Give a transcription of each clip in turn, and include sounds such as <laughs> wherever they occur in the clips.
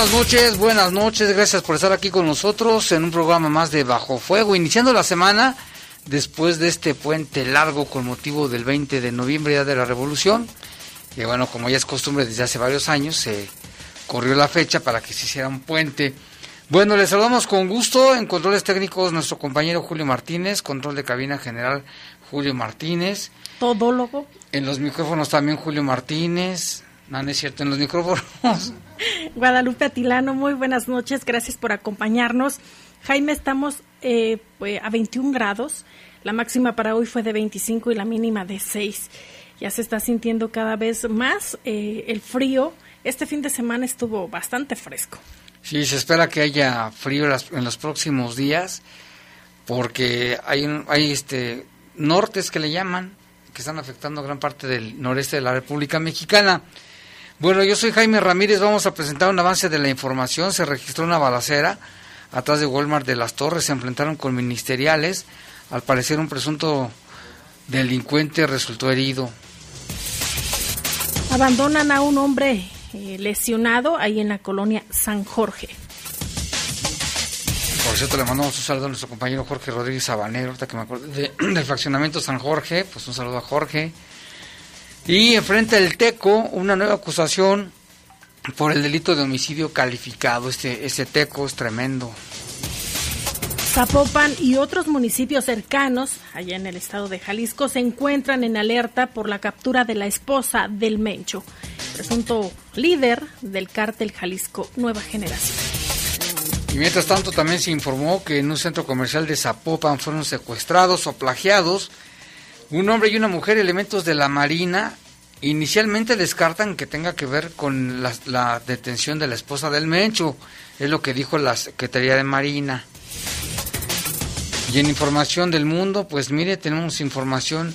Buenas noches, buenas noches, gracias por estar aquí con nosotros en un programa más de Bajo Fuego, iniciando la semana después de este puente largo con motivo del 20 de noviembre, ya de la Revolución. Y bueno, como ya es costumbre desde hace varios años, se corrió la fecha para que se hiciera un puente. Bueno, les saludamos con gusto en controles técnicos nuestro compañero Julio Martínez, control de cabina general Julio Martínez. Todólogo. En los micrófonos también Julio Martínez. No, no es cierto, en los micrófonos. <laughs> Guadalupe Atilano, muy buenas noches, gracias por acompañarnos. Jaime, estamos eh, pues, a 21 grados, la máxima para hoy fue de 25 y la mínima de 6. Ya se está sintiendo cada vez más eh, el frío. Este fin de semana estuvo bastante fresco. Sí, se espera que haya frío en los próximos días, porque hay, hay este nortes que le llaman, que están afectando gran parte del noreste de la República Mexicana. Bueno, yo soy Jaime Ramírez, vamos a presentar un avance de la información. Se registró una balacera atrás de Walmart de las Torres, se enfrentaron con ministeriales. Al parecer un presunto delincuente resultó herido. Abandonan a un hombre eh, lesionado ahí en la colonia San Jorge. Por cierto, le mandamos un saludo a nuestro compañero Jorge Rodríguez Sabanero, ahorita que me acuerdo <clears throat> del fraccionamiento San Jorge, pues un saludo a Jorge. Y enfrenta el TECO una nueva acusación por el delito de homicidio calificado. Este, este TECO es tremendo. Zapopan y otros municipios cercanos, allá en el estado de Jalisco, se encuentran en alerta por la captura de la esposa del Mencho, presunto líder del cártel Jalisco Nueva Generación. Y mientras tanto también se informó que en un centro comercial de Zapopan fueron secuestrados o plagiados un hombre y una mujer, elementos de la Marina, inicialmente descartan que tenga que ver con la, detención de la esposa del Mencho. Es lo que dijo la Secretaría de Marina. Y en información del mundo, pues mire, tenemos información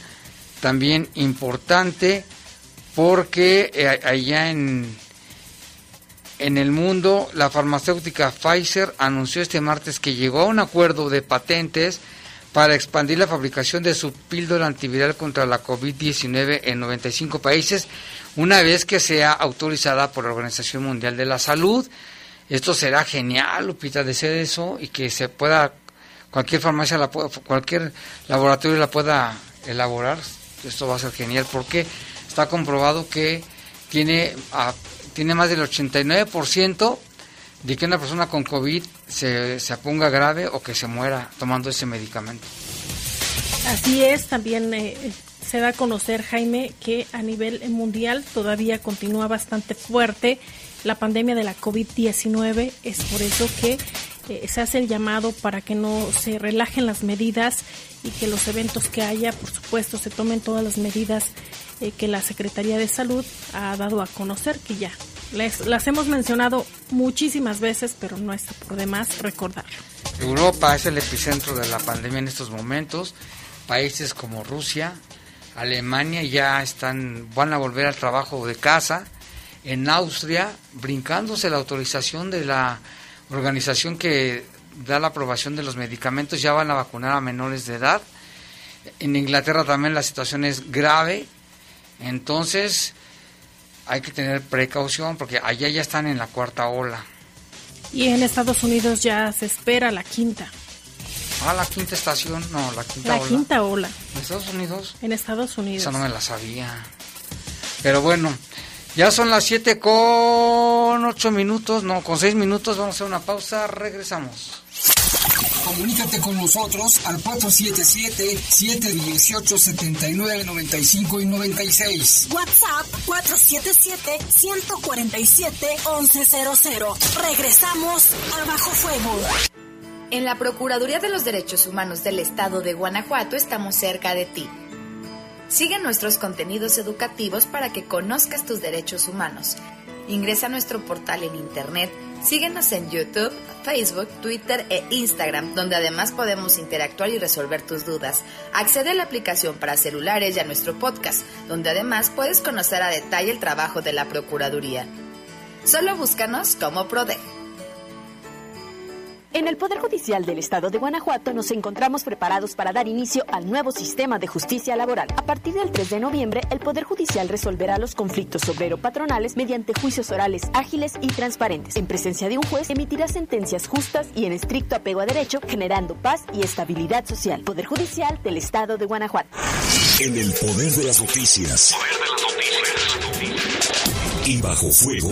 también importante porque eh, allá en, en el mundo la farmacéutica Pfizer anunció este martes que llegó a un acuerdo de patentes para expandir la fabricación de su píldora antiviral contra la COVID-19 en 95 países, una vez que sea autorizada por la Organización Mundial de la Salud. Esto será genial, Lupita, de ser eso y que se pueda, cualquier farmacia, la cualquier laboratorio la pueda elaborar. Esto va a ser genial porque está comprobado que tiene, tiene más del 89% de que una persona con COVID se, se ponga grave o que se muera tomando ese medicamento. Así es, también eh, se da a conocer, Jaime, que a nivel mundial todavía continúa bastante fuerte la pandemia de la COVID-19. Es por eso que eh, se hace el llamado para que no se relajen las medidas y que los eventos que haya, por supuesto, se tomen todas las medidas eh, que la Secretaría de Salud ha dado a conocer, que ya les, las hemos mencionado muchísimas veces, pero no está por demás recordarlo. Europa es el epicentro de la pandemia en estos momentos. Países como Rusia, Alemania ya están, van a volver al trabajo de casa. En Austria, brincándose la autorización de la organización que da la aprobación de los medicamentos, ya van a vacunar a menores de edad. En Inglaterra también la situación es grave. Entonces, hay que tener precaución porque allá ya están en la cuarta ola. Y en Estados Unidos ya se espera la quinta. Ah, la quinta estación, no, la quinta ola. La quinta ola. ¿En Estados Unidos? En Estados Unidos. Esa no me la sabía. Pero bueno, ya son las 7 con 8 minutos, no, con 6 minutos, vamos a hacer una pausa, regresamos. Comunícate con nosotros al 477-718-7995 y 96. WhatsApp 477-147-1100. Regresamos a Bajo Fuego. En la Procuraduría de los Derechos Humanos del Estado de Guanajuato estamos cerca de ti. Sigue nuestros contenidos educativos para que conozcas tus derechos humanos. Ingresa a nuestro portal en internet, síguenos en YouTube, Facebook, Twitter e Instagram, donde además podemos interactuar y resolver tus dudas. Accede a la aplicación para celulares y a nuestro podcast, donde además puedes conocer a detalle el trabajo de la Procuraduría. Solo búscanos como PRODE. En el Poder Judicial del Estado de Guanajuato nos encontramos preparados para dar inicio al nuevo sistema de justicia laboral. A partir del 3 de noviembre, el Poder Judicial resolverá los conflictos obrero-patronales mediante juicios orales ágiles y transparentes. En presencia de un juez, emitirá sentencias justas y en estricto apego a derecho, generando paz y estabilidad social. Poder Judicial del Estado de Guanajuato. En el poder de las noticias. Y bajo fuego.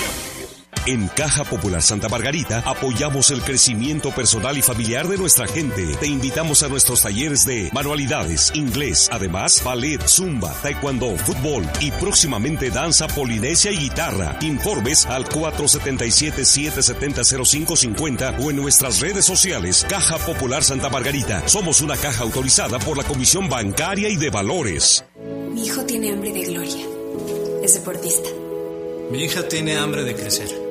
En Caja Popular Santa Margarita apoyamos el crecimiento personal y familiar de nuestra gente. Te invitamos a nuestros talleres de manualidades, inglés, además ballet, zumba, taekwondo, fútbol y próximamente danza polinesia y guitarra. Informes al 477-770-0550 o en nuestras redes sociales Caja Popular Santa Margarita. Somos una caja autorizada por la Comisión Bancaria y de Valores. Mi hijo tiene hambre de gloria. Es deportista. Mi hija tiene hambre de crecer.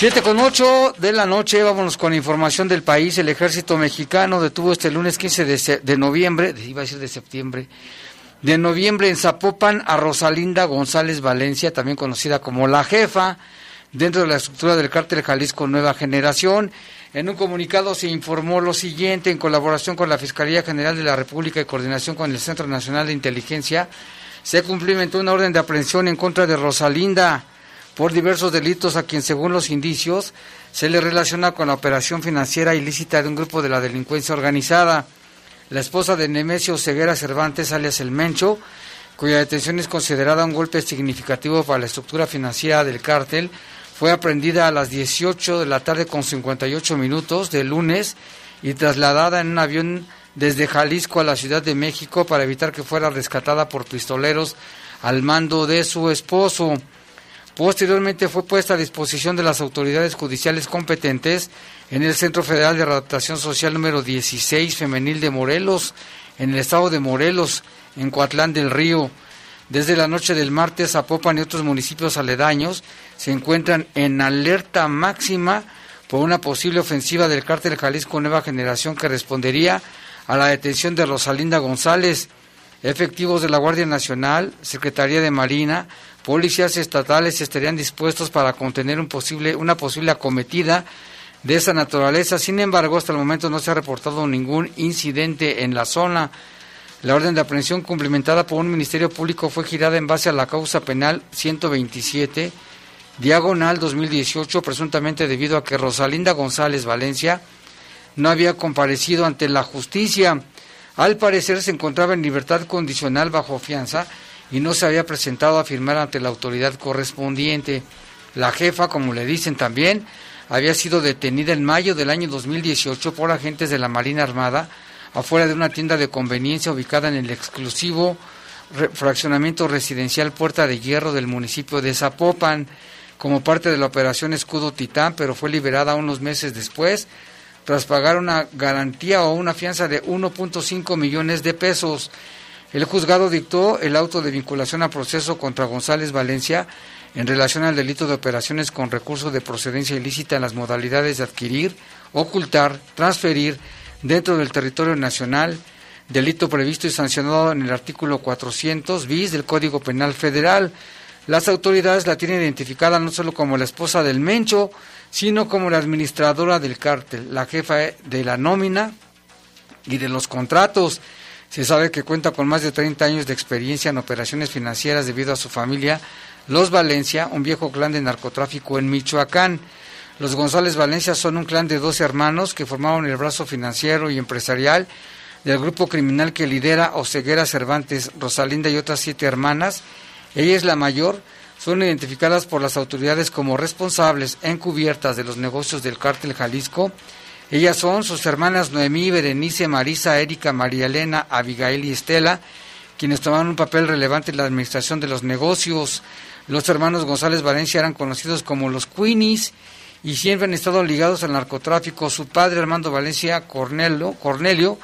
Siete con ocho de la noche, vámonos con información del país. El ejército mexicano detuvo este lunes 15 de, de, noviembre, iba a decir de septiembre, de noviembre en Zapopan a Rosalinda González Valencia, también conocida como la jefa, dentro de la estructura del cártel Jalisco Nueva Generación. En un comunicado se informó lo siguiente, en colaboración con la Fiscalía General de la República y coordinación con el Centro Nacional de Inteligencia, se cumplimentó una orden de aprehensión en contra de Rosalinda por diversos delitos a quien, según los indicios, se le relaciona con la operación financiera ilícita de un grupo de la delincuencia organizada. La esposa de Nemesio Ceguera Cervantes, alias El Mencho, cuya detención es considerada un golpe significativo para la estructura financiera del cártel, fue aprendida a las 18 de la tarde con 58 minutos del lunes y trasladada en un avión desde Jalisco a la Ciudad de México para evitar que fuera rescatada por pistoleros al mando de su esposo. Posteriormente fue puesta a disposición de las autoridades judiciales competentes en el Centro Federal de Adaptación Social número 16 Femenil de Morelos, en el estado de Morelos, en Coatlán del Río. Desde la noche del martes, Zapopan y otros municipios aledaños se encuentran en alerta máxima por una posible ofensiva del cártel Jalisco Nueva Generación que respondería a la detención de Rosalinda González. Efectivos de la Guardia Nacional, Secretaría de Marina, policías estatales estarían dispuestos para contener una posible acometida de esa naturaleza. Sin embargo, hasta el momento no se ha reportado ningún incidente en la zona. La orden de aprehensión cumplimentada por un Ministerio Público fue girada en base a la causa penal 127, diagonal 2018, presuntamente debido a que Rosalinda González Valencia no había comparecido ante la justicia. Al parecer se encontraba en libertad condicional bajo fianza y no se había presentado a firmar ante la autoridad correspondiente. La jefa, como le dicen también, había sido detenida en mayo del año 2018 por agentes de la Marina Armada afuera de una tienda de conveniencia ubicada en el exclusivo fraccionamiento residencial Puerta de Hierro del municipio de Zapopan como parte de la operación Escudo Titán, pero fue liberada unos meses después tras pagar una garantía o una fianza de 1.5 millones de pesos. El juzgado dictó el auto de vinculación a proceso contra González Valencia en relación al delito de operaciones con recursos de procedencia ilícita en las modalidades de adquirir, ocultar, transferir dentro del territorio nacional, delito previsto y sancionado en el artículo 400 bis del Código Penal Federal. Las autoridades la tienen identificada no solo como la esposa del Mencho, sino como la administradora del cártel, la jefa de la nómina y de los contratos. Se sabe que cuenta con más de 30 años de experiencia en operaciones financieras debido a su familia, los Valencia, un viejo clan de narcotráfico en Michoacán. Los González Valencia son un clan de 12 hermanos que formaron el brazo financiero y empresarial del grupo criminal que lidera Oseguera Cervantes, Rosalinda y otras siete hermanas. Ella es la mayor. Son identificadas por las autoridades como responsables encubiertas de los negocios del cártel Jalisco. Ellas son sus hermanas Noemí, Berenice, Marisa, Erika, María Elena, Abigail y Estela, quienes tomaron un papel relevante en la administración de los negocios. Los hermanos González Valencia eran conocidos como los Queenies y siempre han estado ligados al narcotráfico. Su padre, Armando Valencia Cornelio,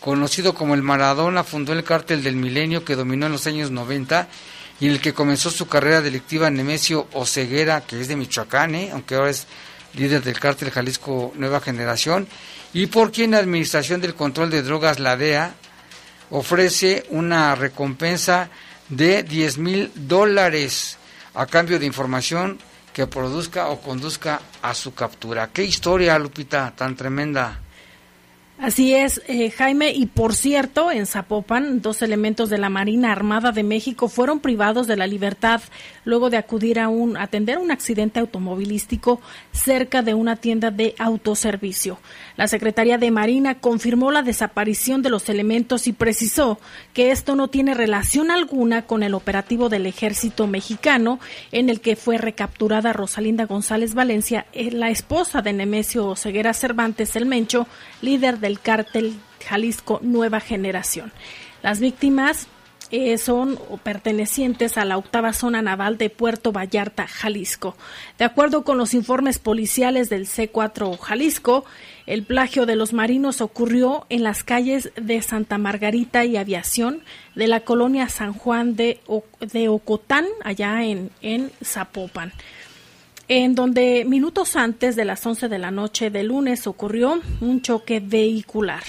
conocido como el Maradona, fundó el cártel del milenio que dominó en los años 90 y en el que comenzó su carrera delictiva Nemesio Oceguera, que es de Michoacán, ¿eh? aunque ahora es líder del cártel Jalisco Nueva Generación, y por quien la Administración del Control de Drogas, la DEA, ofrece una recompensa de 10 mil dólares a cambio de información que produzca o conduzca a su captura. Qué historia, Lupita, tan tremenda. Así es, eh, Jaime. Y por cierto, en Zapopan, dos elementos de la Marina Armada de México fueron privados de la libertad luego de acudir a un atender un accidente automovilístico cerca de una tienda de autoservicio. La Secretaría de Marina confirmó la desaparición de los elementos y precisó que esto no tiene relación alguna con el operativo del ejército mexicano en el que fue recapturada Rosalinda González Valencia, eh, la esposa de Nemesio Ceguera Cervantes el Mencho, líder del cártel Jalisco Nueva Generación. Las víctimas eh, son pertenecientes a la octava zona naval de Puerto Vallarta, Jalisco. De acuerdo con los informes policiales del C4 Jalisco, el plagio de los marinos ocurrió en las calles de Santa Margarita y Aviación de la colonia San Juan de, Ocotán, allá en Zapopan en donde minutos antes de las 11 de la noche de lunes ocurrió un choque vehicular.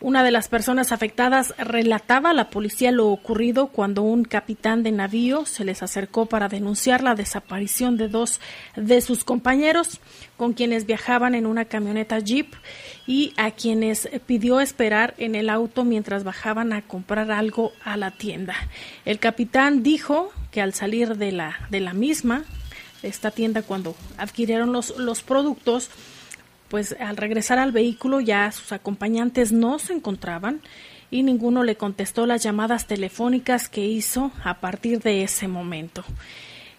Una de las personas afectadas relataba a la policía lo ocurrido cuando un capitán de navío se les acercó para denunciar la desaparición de dos de sus compañeros con quienes viajaban en una camioneta Jeep y a quienes pidió esperar en el auto mientras bajaban a comprar algo a la tienda. El capitán dijo que al salir de la, de la misma, esta tienda, cuando adquirieron los, los productos, pues al regresar al vehículo ya sus acompañantes no se encontraban y ninguno le contestó las llamadas telefónicas que hizo a partir de ese momento.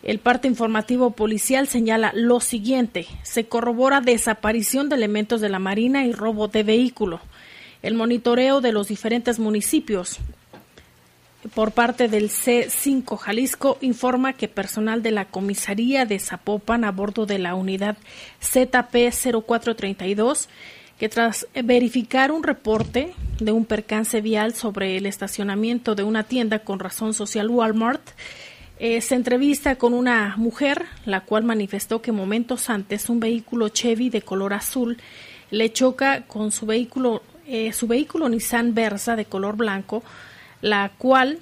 El parte informativo policial señala lo siguiente: se corrobora desaparición de elementos de la Marina y robo de vehículo. El monitoreo de los diferentes municipios por parte del C5 Jalisco informa que personal de la comisaría de Zapopan a bordo de la unidad ZP0432 que tras verificar un reporte de un percance vial sobre el estacionamiento de una tienda con razón social Walmart, eh, se entrevista con una mujer, la cual manifestó que momentos antes un vehículo Chevy de color azul le choca con su vehículo, eh, su vehículo Nissan Versa de color blanco, la cual,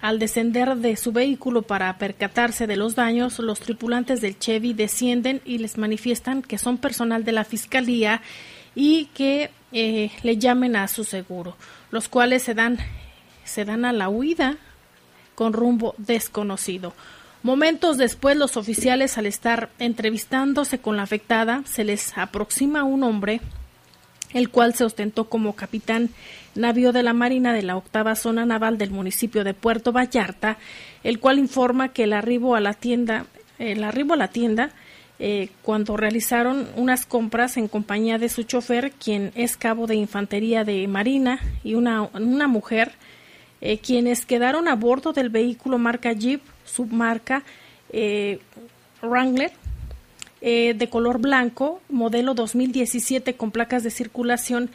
al descender de su vehículo para percatarse de los daños, los tripulantes del Chevy descienden y les manifiestan que son personal de la Fiscalía y que eh, le llamen a su seguro, los cuales se dan, se dan a la huida con rumbo desconocido. Momentos después, los oficiales, al estar entrevistándose con la afectada, se les aproxima un hombre, el cual se ostentó como capitán navío de la Marina de la octava zona naval del municipio de Puerto Vallarta, el cual informa que el arribo a la tienda, el arribo a la tienda eh, cuando realizaron unas compras en compañía de su chofer, quien es cabo de infantería de Marina, y una, una mujer, eh, quienes quedaron a bordo del vehículo marca Jeep, submarca eh, Wrangler, de color blanco, modelo 2017 con placas de circulación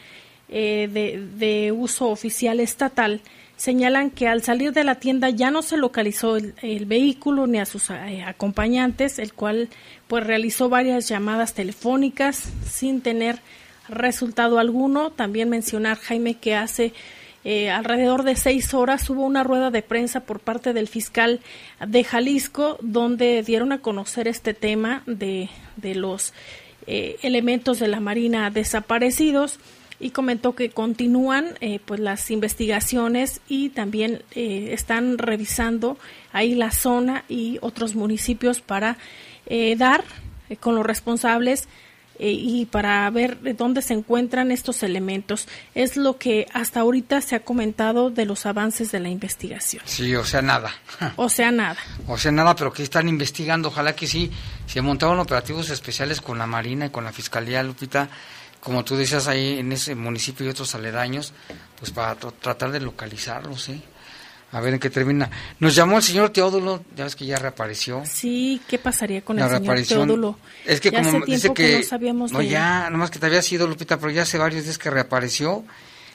de, de uso oficial estatal señalan que al salir de la tienda ya no se localizó el, vehículo ni a sus eh, acompañantes, el cual pues realizó varias llamadas telefónicas sin tener resultado alguno. También mencionar Jaime que hace eh, alrededor de seis horas hubo una rueda de prensa por parte del fiscal de Jalisco donde dieron a conocer este tema de, de los eh, elementos de la Marina desaparecidos y comentó que continúan eh, pues las investigaciones y también están revisando ahí la zona y otros municipios para dar con los responsables y para ver dónde se encuentran estos elementos. Es lo que hasta ahorita se ha comentado de los avances de la investigación. Sí, o sea, nada. <laughs> O sea, nada. O sea, nada, pero que están investigando. Ojalá que sí. Se montaron operativos especiales con la Marina y con la Fiscalía, Lupita, como tú decías ahí en ese municipio y otros aledaños, pues para tratar de localizarlos, ¿eh? A ver en qué termina. Nos llamó el señor Teodulo, ya ves que ya reapareció. Sí, ¿qué pasaría con el señor Teodulo? Es que como dice que, no, sabíamos no ya, nomás que te había sido Lupita, pero ya hace varios días que reapareció.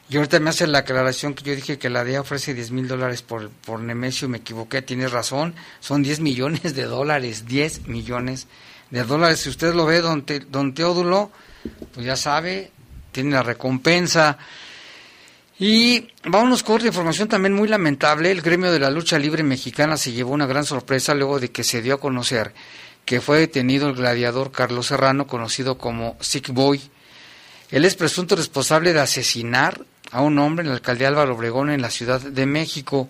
Y ahorita me hace la aclaración que yo dije que la DEA ofrece 10 mil dólares por, por Nemesio, me equivoqué, tienes razón, son 10 millones de dólares, 10 millones de dólares. Si usted lo ve, don, don Teodulo, pues ya sabe, tiene la recompensa. Y vámonos con otra información también muy lamentable. El gremio de la lucha libre mexicana se llevó una gran sorpresa luego de que se dio a conocer que fue detenido el gladiador Carlos Serrano, conocido como Sick Boy. Él es presunto responsable de asesinar a un hombre en la alcaldía Álvaro Obregón en la Ciudad de México.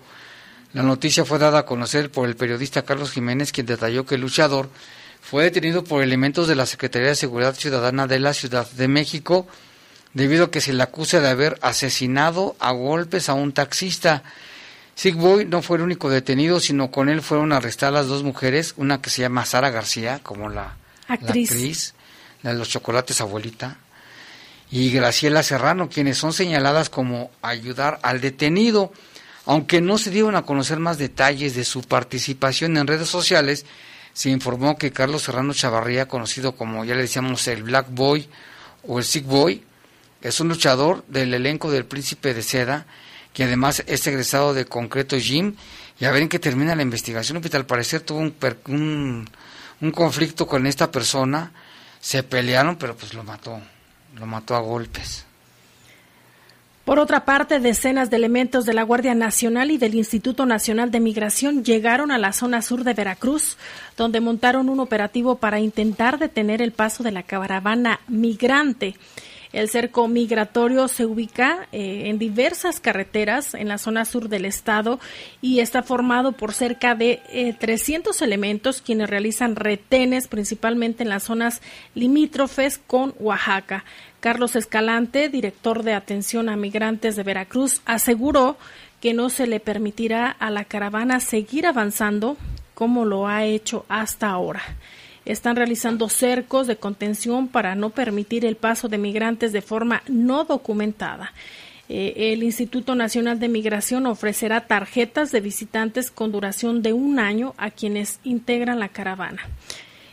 La noticia fue dada a conocer por el periodista Carlos Jiménez, quien detalló que el luchador fue detenido por elementos de la Secretaría de Seguridad Ciudadana de la Ciudad de México debido a que se le acusa de haber asesinado a golpes a un taxista. Sigboy no fue el único detenido, sino con él fueron arrestadas dos mujeres, una que se llama Sara García, como la actriz, la, de los chocolates abuelita, y Graciela Serrano, quienes son señaladas como ayudar al detenido. Aunque no se dieron a conocer más detalles de su participación en redes sociales, se informó que Carlos Serrano Chavarría, conocido como ya le decíamos el Black Boy o el Sick Boy, es un luchador del elenco del Príncipe de Seda, que además es egresado de Concreto Gym, y a ver en qué termina la investigación, al parecer tuvo un, un conflicto con esta persona, se pelearon, pero pues lo mató, lo mató a golpes. Por otra parte, decenas de elementos de la Guardia Nacional y del Instituto Nacional de Migración llegaron a la zona sur de Veracruz, donde montaron un operativo para intentar detener el paso de la caravana migrante. El cerco migratorio se ubica eh, en diversas carreteras en la zona sur del estado y está formado por cerca de 300 eh, elementos quienes realizan retenes principalmente en las zonas limítrofes con Oaxaca. Carlos Escalante, director de atención a migrantes de Veracruz, aseguró que no se le permitirá a la caravana seguir avanzando como lo ha hecho hasta ahora están realizando cercos de contención para no permitir el paso de migrantes de forma no documentada. Eh, el Instituto Nacional de Migración ofrecerá tarjetas de visitantes con duración de un año a quienes integran la caravana.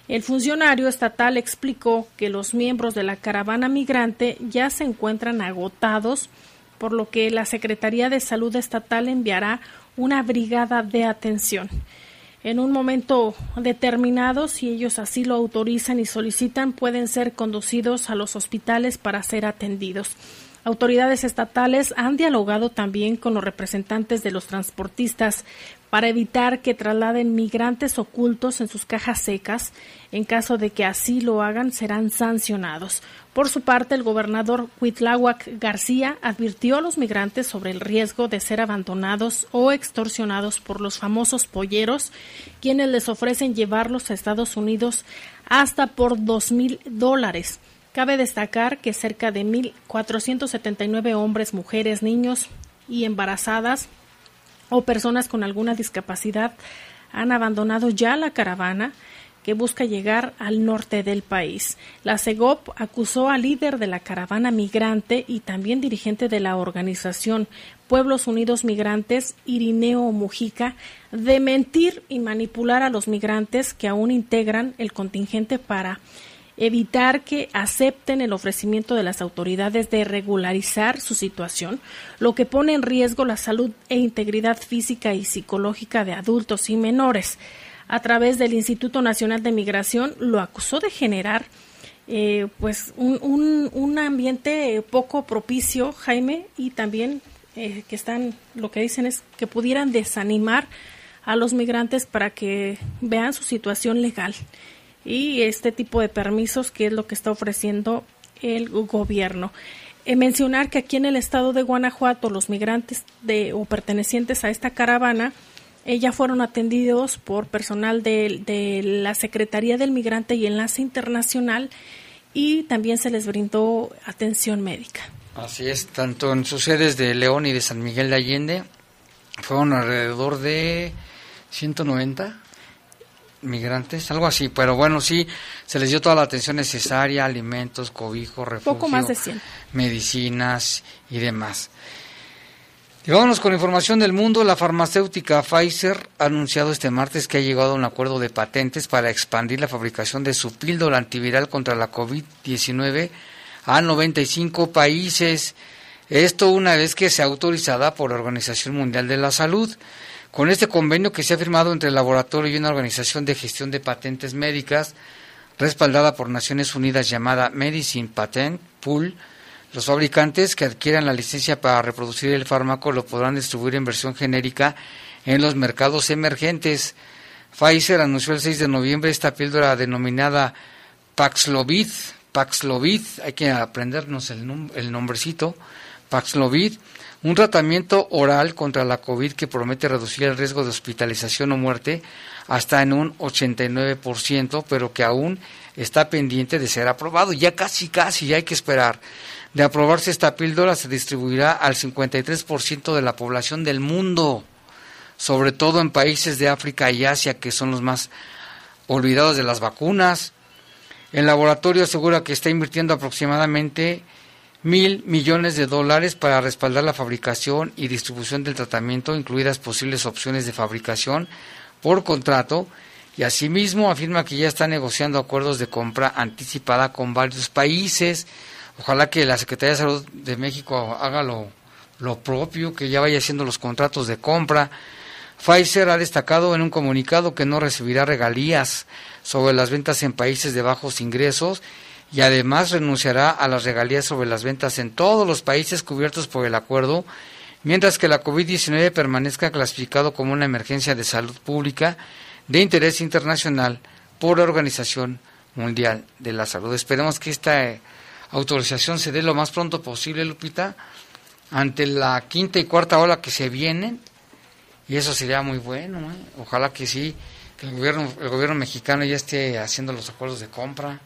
El funcionario estatal explicó que los miembros de la caravana migrante ya se encuentran agotados, por lo que la Secretaría de Salud Estatal enviará una brigada de atención en un momento determinado, si ellos así lo autorizan y solicitan, pueden ser conducidos a los hospitales para ser atendidos. Autoridades estatales han dialogado también con los representantes de los transportistas para evitar que trasladen migrantes ocultos en sus cajas secas. En caso de que así lo hagan, serán sancionados. Por su parte, el gobernador Huitláhuac García advirtió a los migrantes sobre el riesgo de ser abandonados o extorsionados por los famosos polleros, quienes les ofrecen llevarlos a Estados Unidos hasta por dos mil dólares. Cabe destacar que cerca de 1.479 hombres, mujeres, niños y embarazadas o personas con alguna discapacidad han abandonado ya la caravana que busca llegar al norte del país. La CEGOP acusó al líder de la caravana migrante y también dirigente de la organización Pueblos Unidos Migrantes, Irineo Mujica, de mentir y manipular a los migrantes que aún integran el contingente para evitar que acepten el ofrecimiento de las autoridades de regularizar su situación, lo que pone en riesgo la salud e integridad física y psicológica de adultos y menores a través del Instituto Nacional de Migración, lo acusó de generar eh, pues un, un, ambiente poco propicio, Jaime, y también eh, que están, lo que dicen es que pudieran desanimar a los migrantes para que vean su situación legal y este tipo de permisos que es lo que está ofreciendo el gobierno. Eh, mencionar que aquí en el estado de Guanajuato los migrantes de, o pertenecientes a esta caravana ya fueron atendidos por personal de, la Secretaría del Migrante y Enlace Internacional y también se les brindó atención médica. Así es, tanto en sus sedes de León y de San Miguel de Allende fueron alrededor de 190 migrantes, algo así, pero bueno, sí, se les dio toda la atención necesaria, alimentos, cobijo, refugio, Poco más de 100. medicinas y demás. Y con información del mundo. La farmacéutica Pfizer ha anunciado este martes que ha llegado a un acuerdo de patentes para expandir la fabricación de su píldora antiviral contra la COVID-19 a 95 países. Esto una vez que sea autorizada por la Organización Mundial de la Salud. Con este convenio que se ha firmado entre el laboratorio y una organización de gestión de patentes médicas, respaldada por Naciones Unidas llamada Medicine Patent Pool, los fabricantes que adquieran la licencia para reproducir el fármaco lo podrán distribuir en versión genérica en los mercados emergentes. Pfizer anunció el 6 de noviembre esta píldora denominada Paxlovid. Paxlovid, hay que aprendernos el, el nombrecito. Paxlovid, un tratamiento oral contra la COVID que promete reducir el riesgo de hospitalización o muerte hasta en un 89%, pero que aún está pendiente de ser aprobado. Ya casi, casi, ya hay que esperar. De aprobarse esta píldora, se distribuirá al 53% de la población del mundo, sobre todo en países de África y Asia, que son los más olvidados de las vacunas. El laboratorio asegura que está invirtiendo aproximadamente mil millones de dólares para respaldar la fabricación y distribución del tratamiento, incluidas posibles opciones de fabricación por contrato, y asimismo afirma que ya está negociando acuerdos de compra anticipada con varios países. Ojalá que la Secretaría de Salud de México haga lo, lo propio, que ya vaya haciendo los contratos de compra. Pfizer ha destacado en un comunicado que no recibirá regalías sobre las ventas en países de bajos ingresos y además renunciará a las regalías sobre las ventas en todos los países cubiertos por el acuerdo, mientras que la COVID-19 permanezca clasificado como una emergencia de salud pública de interés internacional por la Organización Mundial de la Salud. Esperemos que esta autorización se dé lo más pronto posible, Lupita, ante la quinta y cuarta ola que se vienen, y eso sería muy bueno. ¿eh? Ojalá que sí, que el gobierno, el gobierno mexicano ya esté haciendo los acuerdos de compra.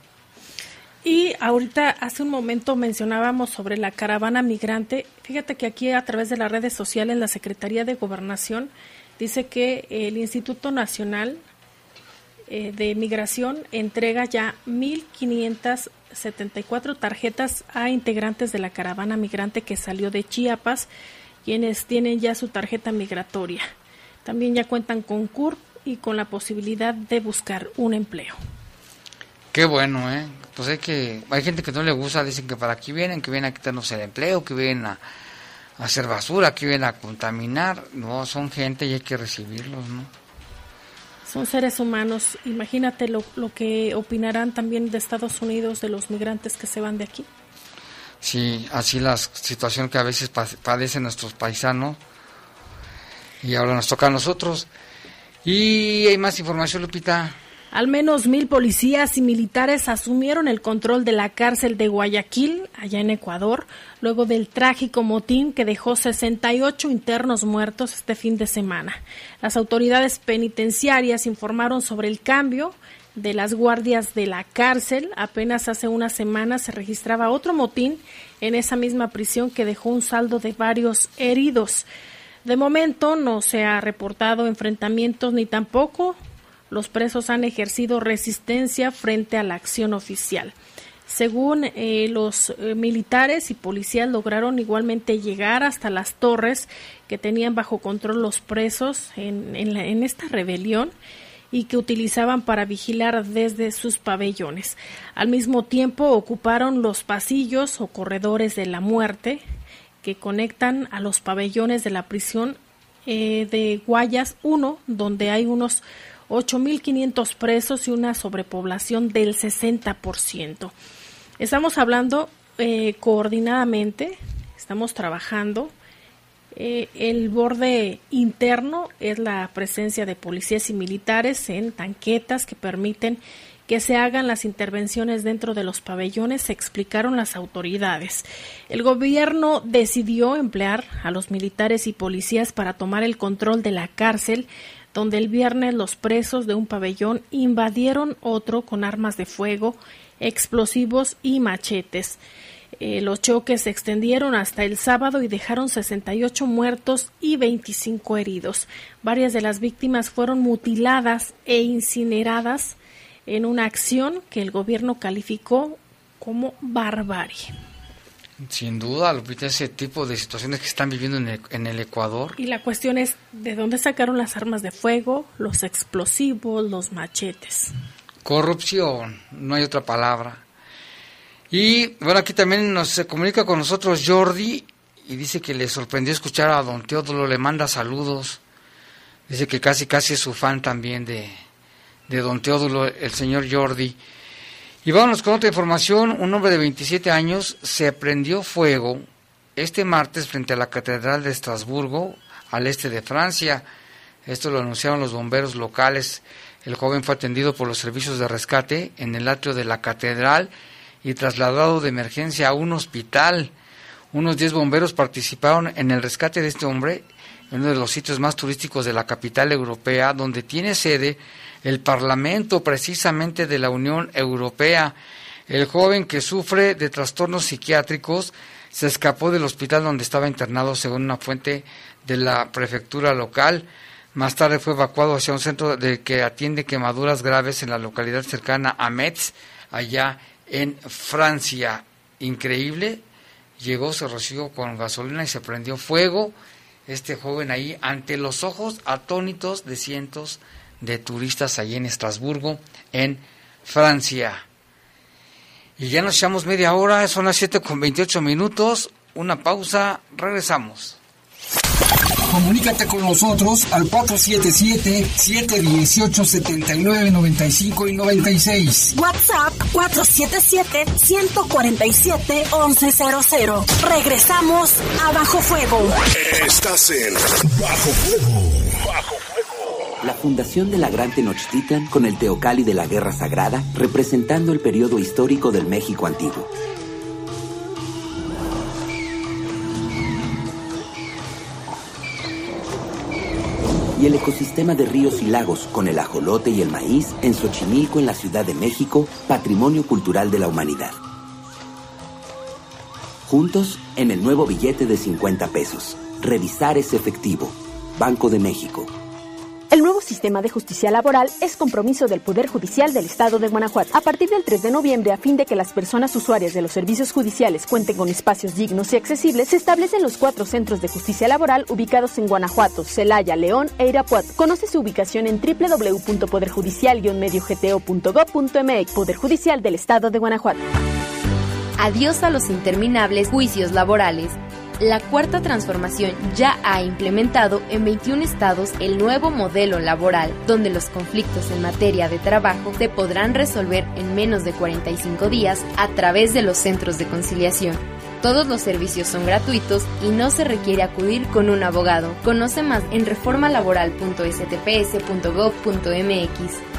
Y ahorita, hace un momento mencionábamos sobre la caravana migrante. Fíjate que aquí a través de las redes sociales la Secretaría de Gobernación dice que el Instituto Nacional eh, de Migración entrega ya 1.574 tarjetas a integrantes de la caravana migrante que salió de Chiapas, quienes tienen ya su tarjeta migratoria. También ya cuentan con CURP y con la posibilidad de buscar un empleo. Qué bueno, ¿eh? Pues hay que, hay gente que no le gusta, dicen que para aquí vienen, que vienen a quitarnos el empleo, que vienen a, hacer basura, que vienen a contaminar. No, son gente y hay que recibirlos, ¿no? Son seres humanos. Imagínate lo, lo que opinarán también de Estados Unidos, de los migrantes que se van de aquí. Sí, así la situación que a veces padecen nuestros paisanos y ahora nos toca a nosotros. Y hay más información, Lupita. Al menos mil policías y militares asumieron el control de la cárcel de Guayaquil, allá en Ecuador, luego del trágico motín que dejó 68 internos muertos este fin de semana. Las autoridades penitenciarias informaron sobre el cambio de las guardias de la cárcel. Apenas hace una semana se registraba otro motín en esa misma prisión que dejó un saldo de varios heridos. De momento no se ha reportado enfrentamientos ni tampoco los presos han ejercido resistencia frente a la acción oficial. Según eh, los eh, militares y policías lograron igualmente llegar hasta las torres que tenían bajo control los presos en, en esta rebelión y que utilizaban para vigilar desde sus pabellones. Al mismo tiempo ocuparon los pasillos o corredores de la muerte que conectan a los pabellones de la prisión eh, de Guayas 1, donde hay unos 8.500 presos y una sobrepoblación del 60%. Estamos hablando eh, coordinadamente, estamos trabajando. Eh, el borde interno es la presencia de policías y militares en tanquetas que permiten que se hagan las intervenciones dentro de los pabellones, explicaron las autoridades. El gobierno decidió emplear a los militares y policías para tomar el control de la cárcel, donde el viernes los presos de un pabellón invadieron otro con armas de fuego, explosivos y machetes. Eh, los choques se extendieron hasta el sábado y dejaron 68 muertos y 25 heridos. Varias de las víctimas fueron mutiladas e incineradas en una acción que el gobierno calificó como barbarie. Sin duda, Lupita, ese tipo de situaciones que están viviendo en el, en el, Ecuador. Y la cuestión es de dónde sacaron las armas de fuego, los explosivos, los machetes. Corrupción, no hay otra palabra. Y bueno, aquí también nos se comunica con nosotros Jordi y dice que le sorprendió escuchar a don Teodoro, le manda saludos. Dice que casi casi es su fan también de, de don Teodulo, el señor Jordi. Y vámonos con otra información. Un hombre de 27 años se prendió fuego este martes frente a la Catedral de Estrasburgo, al este de Francia. Esto lo anunciaron los bomberos locales. El joven fue atendido por los servicios de rescate en el atrio de la catedral y trasladado de emergencia a un hospital. Unos 10 bomberos participaron en el rescate de este hombre en uno de los sitios más turísticos de la capital europea, donde tiene sede el Parlamento precisamente de la Unión Europea. El joven que sufre de trastornos psiquiátricos se escapó del hospital donde estaba internado según una fuente de la prefectura local. Más tarde fue evacuado hacia un centro de que atiende quemaduras graves en la localidad cercana a Metz, allá en Francia. Increíble. Llegó, se roció con gasolina y se prendió fuego. Este joven ahí ante los ojos atónitos de cientos de turistas allí en Estrasburgo, en Francia. Y ya nos echamos media hora, son las 7 con 28 minutos. Una pausa, regresamos. Comunícate con nosotros al 477-718-7995 y 96. WhatsApp 477-147-1100. Regresamos a Bajo Fuego. Estás en Bajo Fuego. La fundación de la Gran Tenochtitlan con el Teocalli de la Guerra Sagrada, representando el periodo histórico del México antiguo. Y el ecosistema de ríos y lagos con el ajolote y el maíz en Xochimilco, en la Ciudad de México, patrimonio cultural de la humanidad. Juntos en el nuevo billete de 50 pesos. Revisar ese efectivo. Banco de México. El nuevo sistema de justicia laboral es compromiso del Poder Judicial del Estado de Guanajuato. A partir del 3 de noviembre, a fin de que las personas usuarias de los servicios judiciales cuenten con espacios dignos y accesibles, se establecen los cuatro centros de justicia laboral ubicados en Guanajuato, Celaya, León e Irapuato. Conoce su ubicación en www.poderjudicial-medio-gto.gov.mx. Poder Judicial del Estado de Guanajuato. Adiós a los interminables juicios laborales la Cuarta Transformación ya ha implementado en 21 estados el nuevo modelo laboral, donde los conflictos en materia de trabajo se podrán resolver en menos de 45 días a través de los centros de conciliación. Todos los servicios son gratuitos y no se requiere acudir con un abogado. Conoce más en reformalaboral.stps.gov.mx.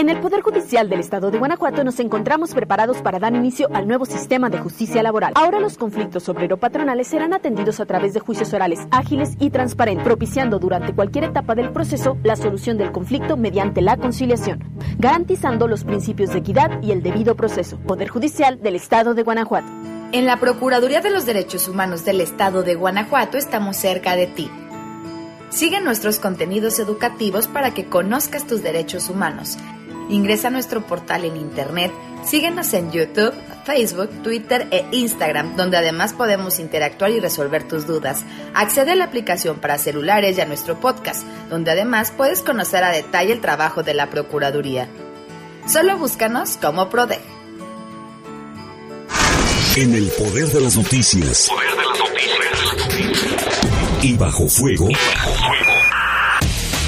En el Poder Judicial del Estado de Guanajuato nos encontramos preparados para dar inicio al nuevo sistema de justicia laboral. Ahora los conflictos obrero-patronales serán atendidos a través de juicios orales ágiles y transparentes, propiciando durante cualquier etapa del proceso la solución del conflicto mediante la conciliación, garantizando los principios de equidad y el debido proceso. Poder Judicial del Estado de Guanajuato. En la Procuraduría de los Derechos Humanos del Estado de Guanajuato estamos cerca de ti. Sigue nuestros contenidos educativos para que conozcas tus derechos humanos Ingresa a nuestro portal en internet, síguenos en YouTube, Facebook, Twitter e Instagram, donde además podemos interactuar y resolver tus dudas. Accede a la aplicación para celulares y a nuestro podcast, donde además puedes conocer a detalle el trabajo de la Procuraduría. Solo búscanos como PRODEG. En el poder de las noticias. Poder de las noticias. Y bajo fuego. Y bajo fuego.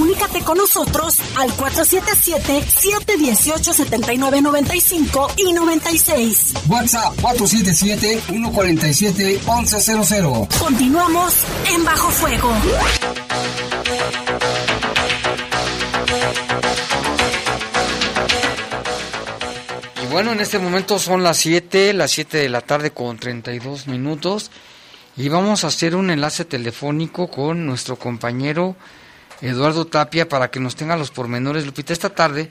Comunícate con nosotros al 477-718-7995 y 96. WhatsApp 477-147-1100. Continuamos en Bajo Fuego. Y bueno, en este momento son las 7, las 7 de la tarde con 32 minutos. Y vamos a hacer un enlace telefónico con nuestro compañero Eduardo Tapia para que nos tenga los pormenores. Lupita, esta tarde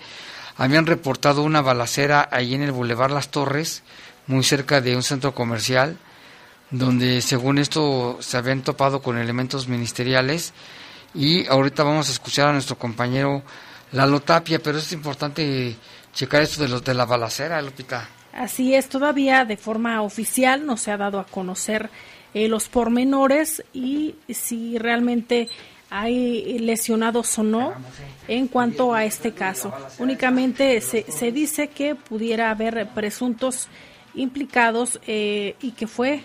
habían reportado una balacera ahí en el Boulevard Las Torres, muy cerca de un centro comercial, donde según esto se habían topado con elementos ministeriales. Y ahorita vamos a escuchar a nuestro compañero Lalo Tapia, pero es importante checar esto de, los, de la balacera, Lupita. Así es, todavía de forma oficial no se ha dado a conocer eh, los pormenores y si realmente hay lesionados o no en cuanto a este caso. Únicamente se, se dice que pudiera haber presuntos implicados eh, y que fue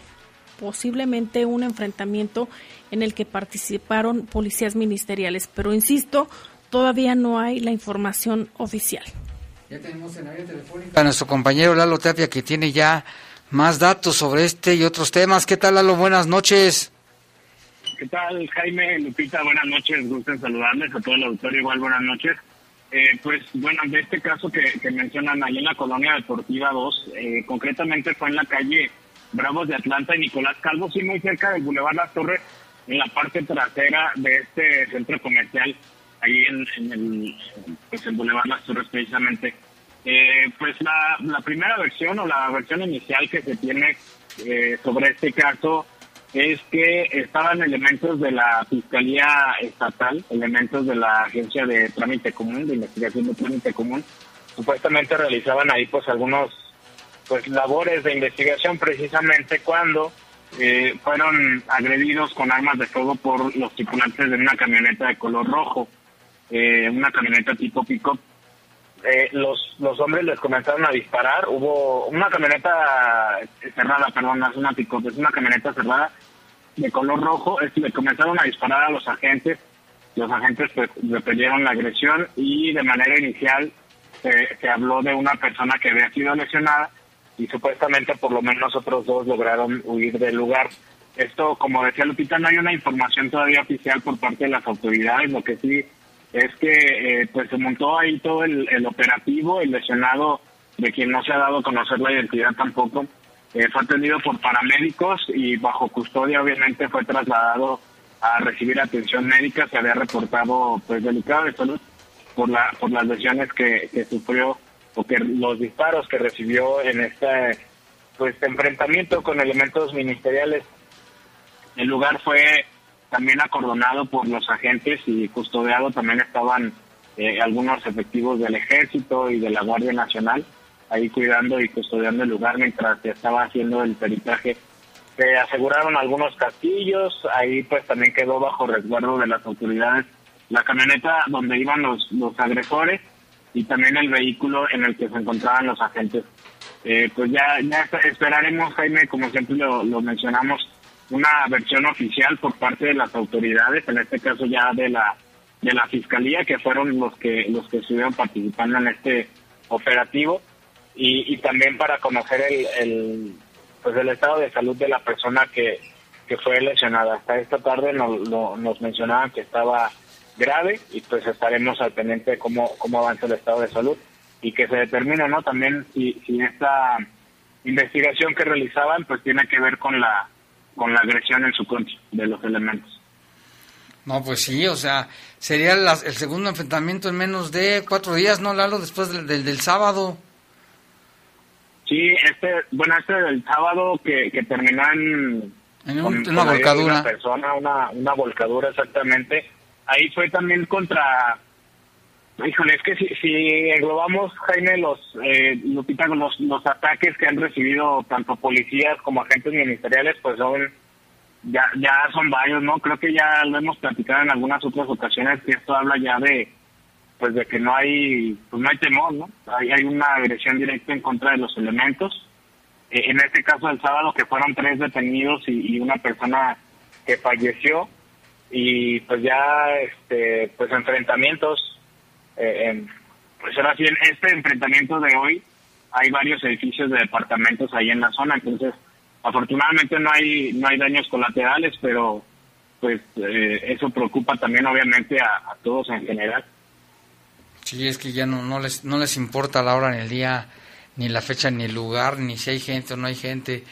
posiblemente un enfrentamiento en el que participaron policías ministeriales. Pero insisto, todavía no hay la información oficial. Ya tenemos en área telefónica a nuestro compañero Lalo Tapia que tiene ya más datos sobre este y otros temas. ¿Qué tal Lalo? Buenas noches. ¿Qué tal, Jaime? Lupita, buenas noches. Gusto en saludarles a todo el auditorio. Igual, buenas noches. Eh, pues bueno, de este caso que, mencionan ahí en la colonia deportiva 2, eh, concretamente fue en la calle Bravos de Atlanta y Nicolás Calvo, sí, muy cerca del Boulevard Las Torres, en la parte trasera de este centro comercial, ahí en, el, pues el Boulevard Las Torres precisamente. Eh, pues la, la primera versión o la versión inicial que se tiene sobre este caso es que estaban elementos de la Fiscalía Estatal, elementos de la Agencia de Trámite Común, de Investigación de Trámite Común, supuestamente realizaban ahí pues algunos pues labores de investigación precisamente cuando eh, fueron agredidos con armas de fuego por los tripulantes de una camioneta de color rojo, eh, una camioneta tipo pick-up. Eh, los, los hombres les comenzaron a disparar, hubo una camioneta cerrada, perdón, no es una pick-up, es una camioneta cerrada, de color rojo, es, le comenzaron a disparar a los agentes, los agentes pues repelieron la agresión y de manera inicial se habló de una persona que había sido lesionada y supuestamente por lo menos otros dos lograron huir del lugar. Esto, como decía Lupita, no hay una información todavía oficial por parte de las autoridades, lo que sí es que eh, pues se montó ahí todo el, el operativo, el lesionado de quien no se ha dado a conocer la identidad tampoco, eh, fue atendido por paramédicos y bajo custodia obviamente fue trasladado a recibir atención médica. Se había reportado pues delicado de salud por, la, por las lesiones que, sufrió o que los disparos que recibió en este pues enfrentamiento con elementos ministeriales. El lugar fue también acordonado por los agentes y custodiado también estaban eh, algunos efectivos del ejército y de la Guardia Nacional ahí cuidando y custodiando el lugar mientras se estaba haciendo el peritaje. Se aseguraron algunos castillos, ahí pues también quedó bajo resguardo de las autoridades la camioneta donde iban los, los agresores y también el vehículo en el que se encontraban los agentes. Eh, pues ya, ya esperaremos, Jaime, como siempre lo, lo mencionamos, una versión oficial por parte de las autoridades, en este caso ya de la de la fiscalía, que fueron los que los que estuvieron participando en este operativo y, y también para conocer el, el pues el estado de salud de la persona que, que fue lesionada. Hasta esta tarde nos, nos mencionaban que estaba grave y pues estaremos al pendiente de cómo, cómo avanza el estado de salud y que se determine no también si, si esta investigación que realizaban pues tiene que ver con la con la agresión en su contra de los elementos. No, pues sí, o sea, sería el segundo enfrentamiento en menos de cuatro días, ¿no, Lalo? Después del, del, sábado. Sí, este, bueno, este del sábado que, que terminó en, una volcadura. Una persona, una, una volcadura exactamente. Ahí fue también contra Híjole, es que si, si englobamos, Jaime, los, eh, los, los ataques que han recibido tanto policías como agentes ministeriales, pues son, ya, ya son varios, ¿no? Creo que ya lo hemos platicado en algunas otras ocasiones, que esto habla ya de, pues de que no hay, pues no hay temor, ¿no? Hay, hay una agresión directa en contra de los elementos. Eh, en este caso el sábado que fueron tres detenidos y, una persona que falleció y pues ya, este, pues enfrentamientos eh, pues ahora sí, en este enfrentamiento de hoy hay varios edificios de departamentos ahí en la zona, entonces afortunadamente no hay no hay daños colaterales, pero pues eh, eso preocupa también obviamente a, todos en general. Sí, es que ya no, no les no les importa la hora ni el día, ni la fecha, ni el lugar, ni si hay gente o no hay gente.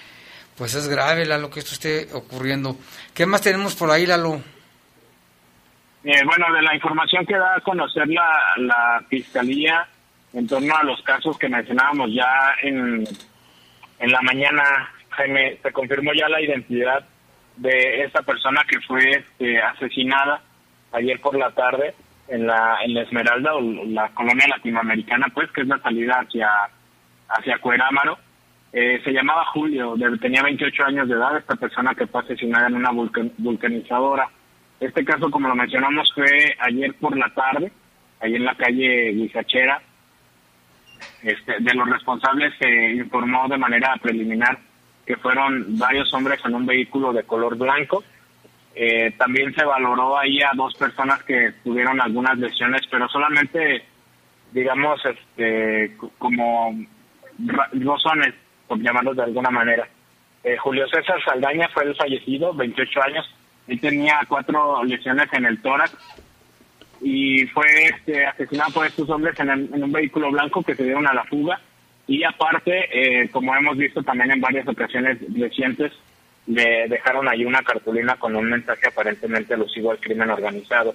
Pues es grave, lo que esto esté ocurriendo. ¿Qué más tenemos por ahí, Lalo? Eh, bueno, de la información que da a conocer la, la Fiscalía en torno a los casos que mencionábamos ya en, en la mañana, Jaime, se confirmó ya la identidad de esta persona que fue este, asesinada ayer por la tarde en la, en la Esmeralda o la colonia latinoamericana, pues, que es la salida hacia, hacia Cuerámaro. Eh, se llamaba Julio, tenía 28 años de edad, esta persona que fue asesinada en una vulcanizadora este caso, como lo mencionamos, fue ayer por la tarde, ahí en la calle Guisachera. Este, de los responsables se informó de manera preliminar que fueron varios hombres en un vehículo de color blanco. Eh, también se valoró ahí a dos personas que tuvieron algunas lesiones, pero solamente, digamos, este, como rozones, por llamarlos de alguna manera. Eh, Julio César Saldaña fue el fallecido, 28 años, él tenía cuatro lesiones en el tórax y fue este, asesinado por estos hombres en, un vehículo blanco que se dieron a la fuga. Y aparte, eh, como hemos visto también en varias ocasiones recientes, le dejaron ahí una cartulina con un mensaje aparentemente alusivo al crimen organizado.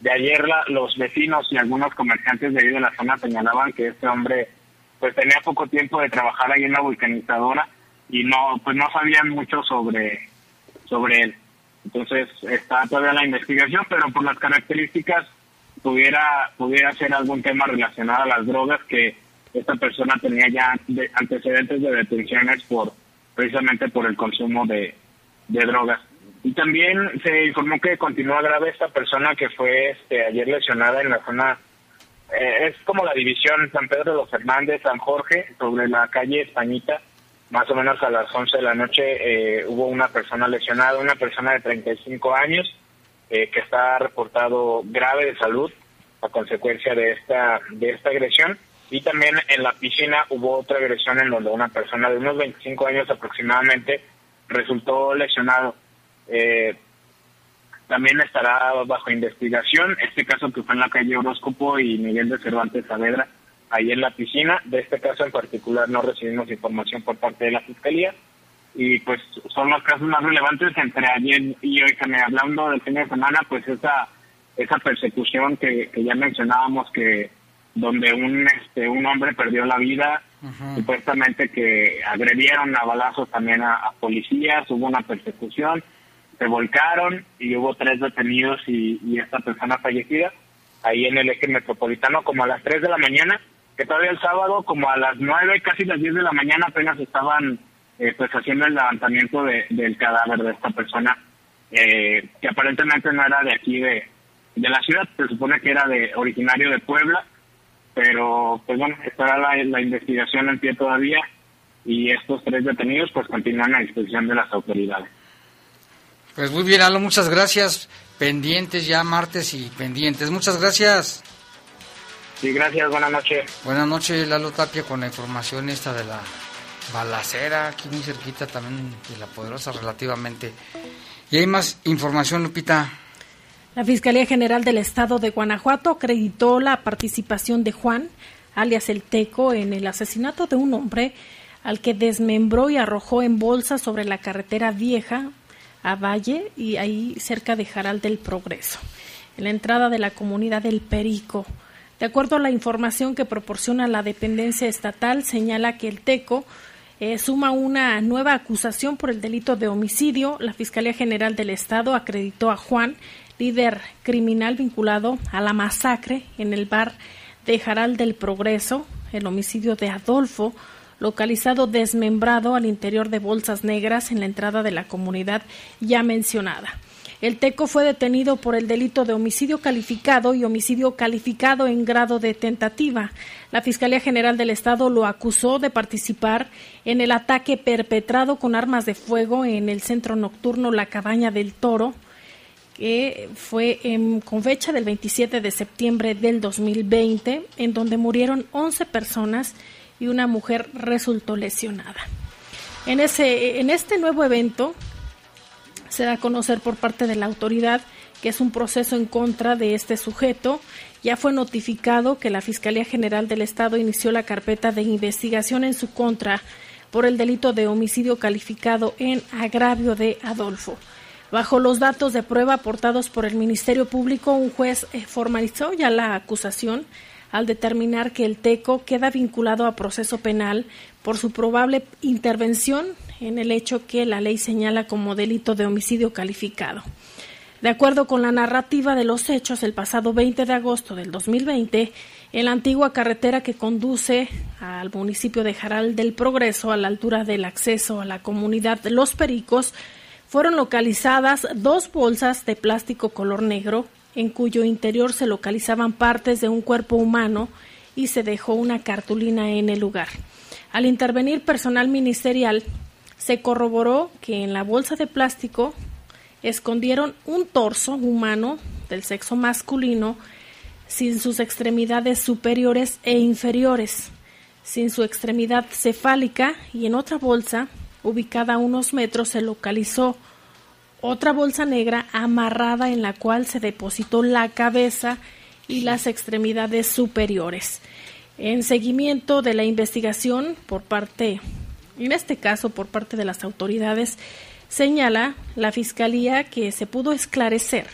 De ayer los vecinos y algunos comerciantes de ahí de la zona señalaban que este hombre pues tenía poco tiempo de trabajar ahí en la vulcanizadora y no pues no sabían mucho sobre sobre él. Entonces está todavía la investigación, pero por las características pudiera pudiera ser algún tema relacionado a las drogas que esta persona tenía ya antecedentes de detenciones por precisamente por el consumo de, drogas. Y también se informó que continúa grave esta persona que fue este, ayer lesionada en la zona, eh, es como la división San Pedro de los Fernández, San Jorge, sobre la calle Españita, más o menos a las 11 de la noche eh, hubo una persona lesionada, una persona de 35 años eh, que está reportado grave de salud a consecuencia de esta de esta agresión y también en la piscina hubo otra agresión en donde una persona de unos 25 años aproximadamente resultó lesionado. Eh, también estará bajo investigación este caso que fue en la calle Horóscopo y Miguel de Cervantes Saavedra ahí en la piscina. De este caso en particular no recibimos información por parte de la Fiscalía y pues son los casos más relevantes entre ayer y hoy que me hablando del fin de semana, pues esa esa persecución que, ya mencionábamos que donde un este un hombre perdió la vida supuestamente que agredieron a balazos también a, policías hubo una persecución se volcaron y hubo tres detenidos y, y esta persona fallecida ahí en el eje metropolitano como a las 3 de la mañana que todavía el sábado, como a las nueve, casi las diez de la mañana, apenas estaban eh, pues haciendo el levantamiento de, del cadáver de esta persona, eh, que aparentemente no era de aquí de, de la ciudad, se supone que era de originario de Puebla, pero pues bueno, estará la, la investigación en pie todavía y estos tres detenidos pues continúan a disposición de las autoridades. Pues muy bien, Alo, muchas gracias. Pendientes ya martes y pendientes. Muchas gracias. Sí, gracias, buenas noches. Buenas noches, Lalo Tapia, con la información esta de la balacera, aquí muy cerquita también de la poderosa relativamente. Y hay más información, Lupita. La Fiscalía General del Estado de Guanajuato acreditó la participación de Juan, alias el Teco, en el asesinato de un hombre al que desmembró y arrojó en bolsa sobre la carretera vieja a Valle y ahí cerca de Jaral del Progreso, en la entrada de la comunidad del Perico. De acuerdo a la información que proporciona la dependencia estatal, señala que el TECO eh, suma una nueva acusación por el delito de homicidio. La Fiscalía General del Estado acreditó a Juan, líder criminal vinculado a la masacre en el bar de Jaral del Progreso, el homicidio de Adolfo, localizado desmembrado al interior de bolsas negras en la entrada de la comunidad ya mencionada. El Teco fue detenido por el delito de homicidio calificado y homicidio calificado en grado de tentativa. La Fiscalía General del Estado lo acusó de participar en el ataque perpetrado con armas de fuego en el centro nocturno La Cabaña del Toro, que fue con fecha del 27 de septiembre del 2020, en donde murieron 11 personas y una mujer resultó lesionada. En, ese, en este nuevo evento se da a conocer por parte de la autoridad que es un proceso en contra de este sujeto. Ya fue notificado que la Fiscalía General del Estado inició la carpeta de investigación en su contra por el delito de homicidio calificado en agravio de Adolfo. Bajo los datos de prueba aportados por el Ministerio Público, un juez eh, formalizó ya la acusación al determinar que el TECO queda vinculado a proceso penal por su probable intervención en el hecho que la ley señala como delito de homicidio calificado. De acuerdo con la narrativa de los hechos, el pasado 20 de agosto del 2020, en la antigua carretera que conduce al municipio de Jaral del Progreso, a la altura del acceso a la comunidad Los Pericos, fueron localizadas dos bolsas de plástico color negro en cuyo interior se localizaban partes de un cuerpo humano y se dejó una cartulina en el lugar. Al intervenir personal ministerial, se corroboró que en la bolsa de plástico escondieron un torso humano del sexo masculino sin sus extremidades superiores e inferiores, sin su extremidad cefálica y en otra bolsa, ubicada a unos metros, se localizó otra bolsa negra amarrada en la cual se depositó la cabeza y las extremidades superiores. En seguimiento de la investigación por parte, en este caso por parte de las autoridades, señala la Fiscalía que se pudo esclarecer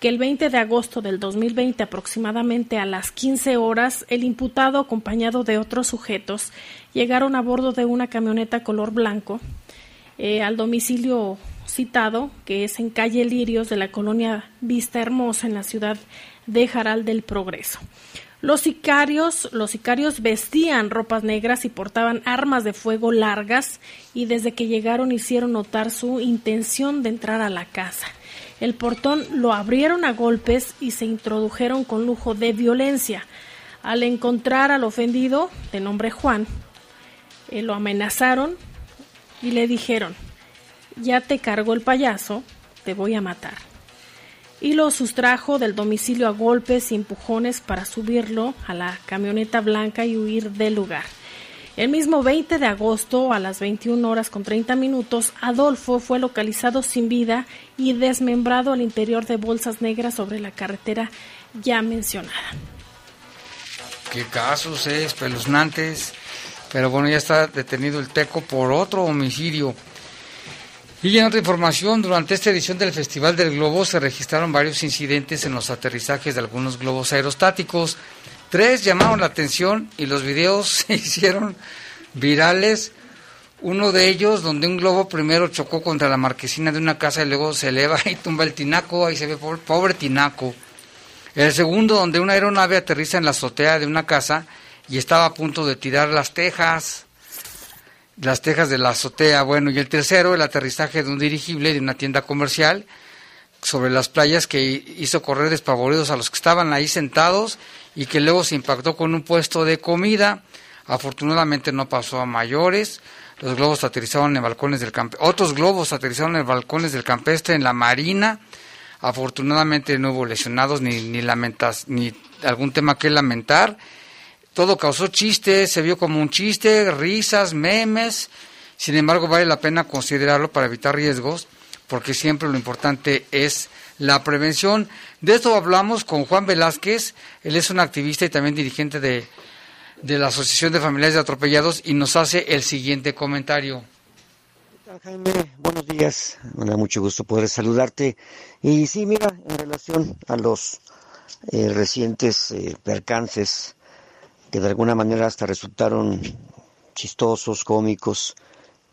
que el 20 de agosto del 2020 aproximadamente a las 15 horas el imputado acompañado de otros sujetos llegaron a bordo de una camioneta color blanco eh, al domicilio citado, que es en calle Lirios de la colonia Vista Hermosa en la ciudad de Jaral del Progreso. Los sicarios, los sicarios vestían ropas negras y portaban armas de fuego largas y desde que llegaron hicieron notar su intención de entrar a la casa. El portón lo abrieron a golpes y se introdujeron con lujo de violencia. Al encontrar al ofendido, de nombre Juan, eh, lo amenazaron y le dijeron, ya te cargo el payaso, te voy a matar. Y lo sustrajo del domicilio a golpes y empujones para subirlo a la camioneta blanca y huir del lugar. El mismo 20 de agosto, a las 21 horas con 30 minutos, Adolfo fue localizado sin vida y desmembrado al interior de bolsas negras sobre la carretera ya mencionada. Qué casos, eh, espeluznantes. Pero bueno, ya está detenido el Teco por otro homicidio. Y en otra información, durante esta edición del Festival del Globo se registraron varios incidentes en los aterrizajes de algunos globos aerostáticos. Tres llamaron la atención y los videos <laughs> se hicieron virales. Uno de ellos donde un globo primero chocó contra la marquesina de una casa y luego se eleva <laughs> y tumba el tinaco, ahí se ve pobre, pobre tinaco. El segundo donde una aeronave aterriza en la azotea de una casa y estaba a punto de tirar las tejas las tejas de la azotea. Bueno, y el tercero, el aterrizaje de un dirigible de una tienda comercial sobre las playas que hizo correr despavoridos a los que estaban ahí sentados y que luego se impactó con un puesto de comida. Afortunadamente no pasó a mayores. Los globos aterrizaron en balcones del campestre. Otros globos aterrizaron en balcones del campestre en la marina. Afortunadamente no hubo lesionados ni, ni lamentas, ni algún tema que lamentar. Todo causó chistes, se vio como un chiste, risas, memes. Sin embargo, vale la pena considerarlo para evitar riesgos, porque siempre lo importante es la prevención. De esto hablamos con Juan Velázquez, él es un activista y también dirigente de, de la Asociación de Familiares de Atropellados y nos hace el siguiente comentario. Jaime, buenos días, me da mucho gusto poder saludarte. Y sí, mira, en relación a los eh, recientes eh, percances que de alguna manera hasta resultaron chistosos, cómicos